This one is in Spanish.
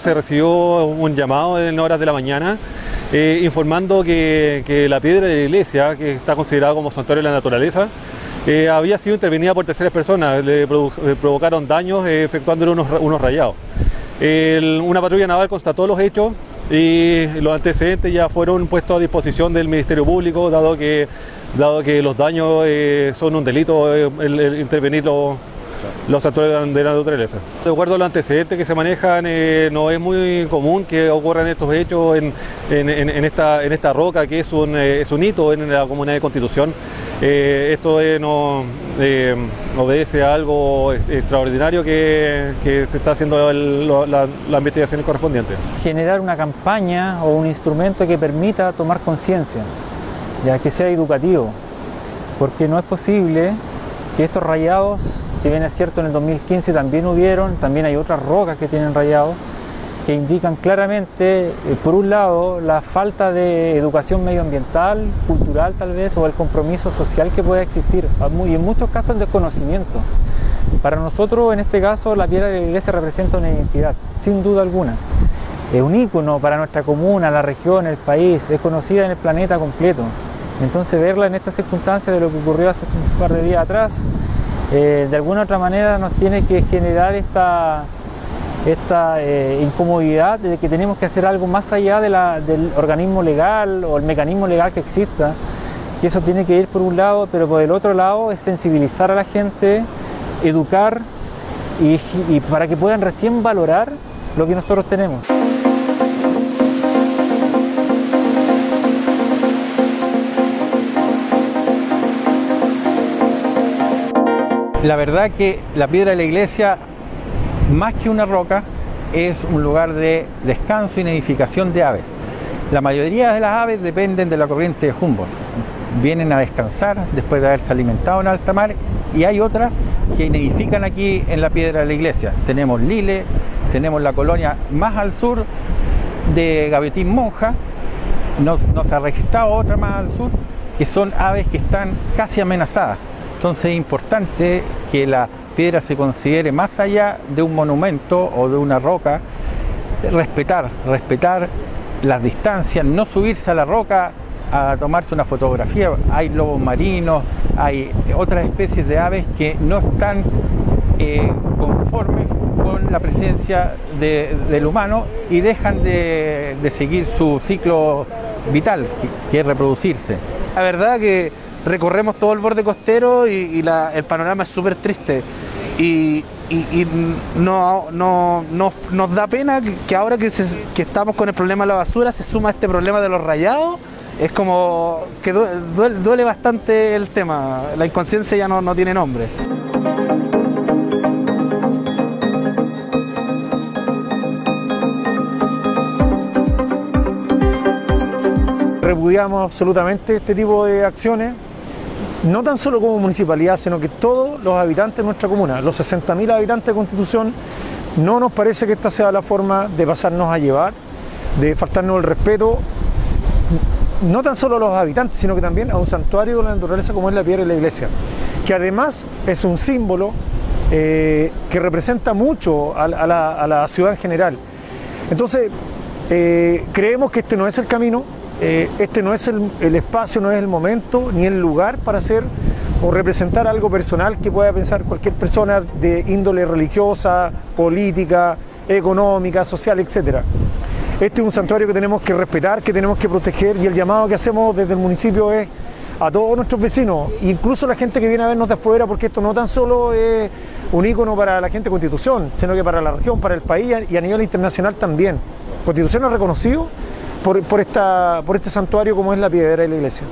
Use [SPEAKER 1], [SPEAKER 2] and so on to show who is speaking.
[SPEAKER 1] Se recibió un llamado en horas de la mañana eh, informando que, que, la piedra de la iglesia, que está considerada como santuario de la naturaleza, eh, había sido intervenida por terceras personas, le provocaron daños eh, efectuándole unos, unos rayados. Una patrulla naval constató los hechos y los antecedentes ya fueron puestos a disposición del Ministerio Público, dado que, dado que los daños son un delito el, el intervenir los actores de la naturaleza. De acuerdo a los antecedentes que se manejan, eh, no es muy común que ocurran estos hechos en, esta, roca que es un, eh, hito en la comunidad de Constitución. Eh, esto no obedece a algo extraordinario que, se está haciendo el, lo, la, las investigaciones correspondientes.
[SPEAKER 2] Generar una campaña o un instrumento que permita tomar conciencia, ya que sea educativo, porque no es posible que estos rayados si bien es cierto en el 2015 también hubieron, también hay otras rocas que tienen rayados que indican claramente, eh, por un lado, la falta de educación medioambiental, cultural tal vez, o el compromiso social que pueda existir, y en muchos casos el desconocimiento. Para nosotros, en este caso, la piedra de la iglesia representa una identidad, sin duda alguna. Es un ícono para nuestra comuna, la región, el país, es conocida en el planeta completo. Entonces verla en estas circunstancias de lo que ocurrió hace un par de días atrás, eh, de alguna otra manera nos tiene que generar esta, esta eh, incomodidad de que tenemos que hacer algo más allá del organismo legal o el mecanismo legal que exista. Y eso tiene que ir por un lado, pero por el otro lado es sensibilizar a la gente, educar y, y para que puedan recién valorar lo que nosotros tenemos.
[SPEAKER 3] La verdad que la piedra de la iglesia, más que una roca, es un lugar de descanso y nidificación de aves. La mayoría de las aves dependen de la corriente de Humboldt. Vienen a descansar después de haberse alimentado en alta mar y hay otras que nidifican aquí en la piedra de la iglesia. Tenemos Lile, tenemos la colonia más al sur de Gavetín Monja, nos, nos ha registrado otra más al sur, que son aves que están casi amenazadas. Entonces es importante que la piedra se considere más allá de un monumento o de una roca, respetar, respetar las distancias, no subirse a la roca a tomarse una fotografía. Hay lobos marinos, hay otras especies de aves que no están eh, conformes con la presencia de, del humano y dejan de, de, seguir su ciclo vital, que es reproducirse.
[SPEAKER 4] La verdad que recorremos todo el borde costero y, y la, el panorama es súper triste. Y, no, no, no, nos da pena que, ahora que, estamos con el problema de la basura se suma este problema de los rayados. Es como que duele, duele bastante el tema. La inconsciencia ya no, no tiene nombre.
[SPEAKER 5] Repudiamos absolutamente este tipo de acciones no tan solo como municipalidad, sino que todos los habitantes de nuestra comuna, los 60.000 habitantes de Constitución, no nos parece que esta sea la forma de pasarnos a llevar, de faltarnos el respeto, no tan solo a los habitantes, sino que también a un santuario de la naturaleza como es la piedra de la iglesia, que además es un símbolo eh, que representa mucho a, la, ciudad en general. Entonces, eh, creemos que este no es el camino, eh, este no es el, espacio, no es el momento ni el lugar para hacer o representar algo personal que pueda pensar cualquier persona de índole religiosa, política, económica, social, etc. Este es un santuario que tenemos que respetar, que tenemos que proteger y el llamado que hacemos desde el municipio es a todos nuestros vecinos, incluso la gente que viene a vernos de afuera, porque esto no tan solo es un ícono para la gente de Constitución, sino que para la región, para el país y a nivel internacional también. Constitución es reconocido por, por, esta, por este santuario como es la piedra de la iglesia.